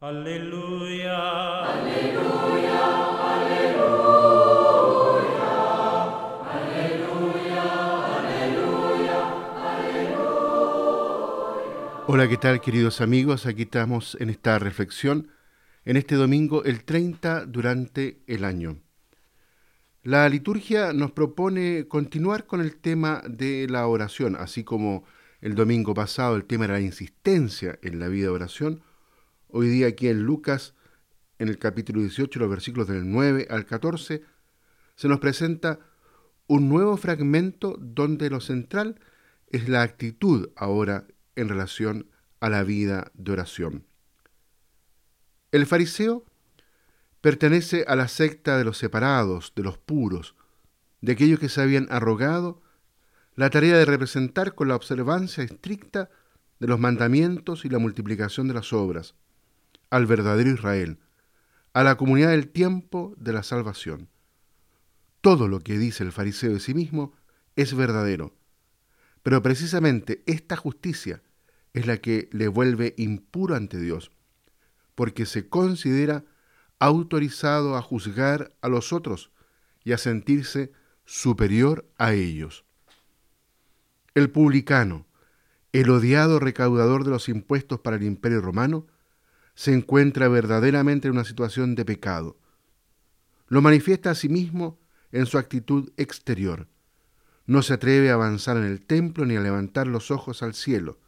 Aleluya. Aleluya. Aleluya. Hola, ¿qué tal queridos amigos? Aquí estamos en esta reflexión en este domingo, el 30 durante el año. La liturgia nos propone continuar con el tema de la oración, así como el domingo pasado el tema era la insistencia en la vida de oración. Hoy día aquí en Lucas, en el capítulo 18, los versículos del 9 al 14, se nos presenta un nuevo fragmento donde lo central es la actitud ahora en relación a la vida de oración. El fariseo pertenece a la secta de los separados, de los puros, de aquellos que se habían arrogado la tarea de representar con la observancia estricta de los mandamientos y la multiplicación de las obras al verdadero Israel, a la comunidad del tiempo de la salvación. Todo lo que dice el fariseo de sí mismo es verdadero, pero precisamente esta justicia es la que le vuelve impuro ante Dios, porque se considera autorizado a juzgar a los otros y a sentirse superior a ellos. El publicano, el odiado recaudador de los impuestos para el imperio romano, se encuentra verdaderamente en una situación de pecado. Lo manifiesta a sí mismo en su actitud exterior. No se atreve a avanzar en el templo ni a levantar los ojos al cielo.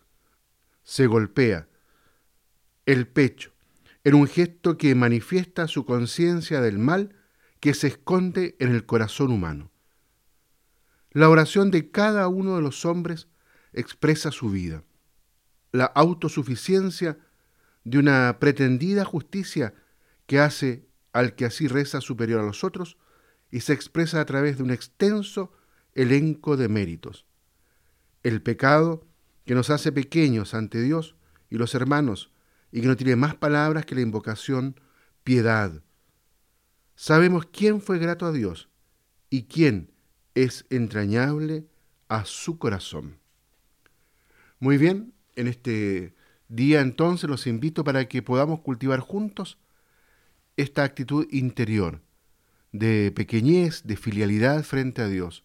Se golpea el pecho en un gesto que manifiesta su conciencia del mal que se esconde en el corazón humano. La oración de cada uno de los hombres expresa su vida. La autosuficiencia de una pretendida justicia que hace al que así reza superior a los otros y se expresa a través de un extenso elenco de méritos. El pecado que nos hace pequeños ante Dios y los hermanos y que no tiene más palabras que la invocación piedad. Sabemos quién fue grato a Dios y quién es entrañable a su corazón. Muy bien, en este día entonces los invito para que podamos cultivar juntos esta actitud interior de pequeñez, de filialidad frente a Dios,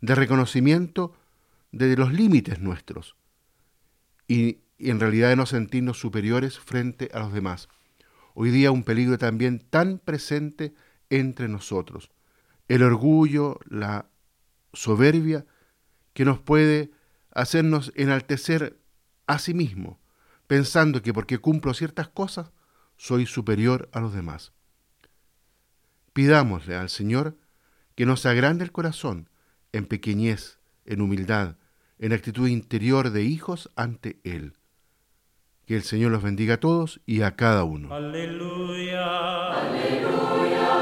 de reconocimiento de los límites nuestros y, en realidad de no sentirnos superiores frente a los demás. Hoy día un peligro también tan presente entre nosotros, el orgullo, la soberbia que nos puede hacernos enaltecer a sí mismo, pensando que porque cumplo ciertas cosas, soy superior a los demás. Pidámosle al Señor que nos agrande el corazón en pequeñez, en humildad, en actitud interior de hijos ante Él. Que el Señor los bendiga a todos y a cada uno. Aleluya. Aleluya.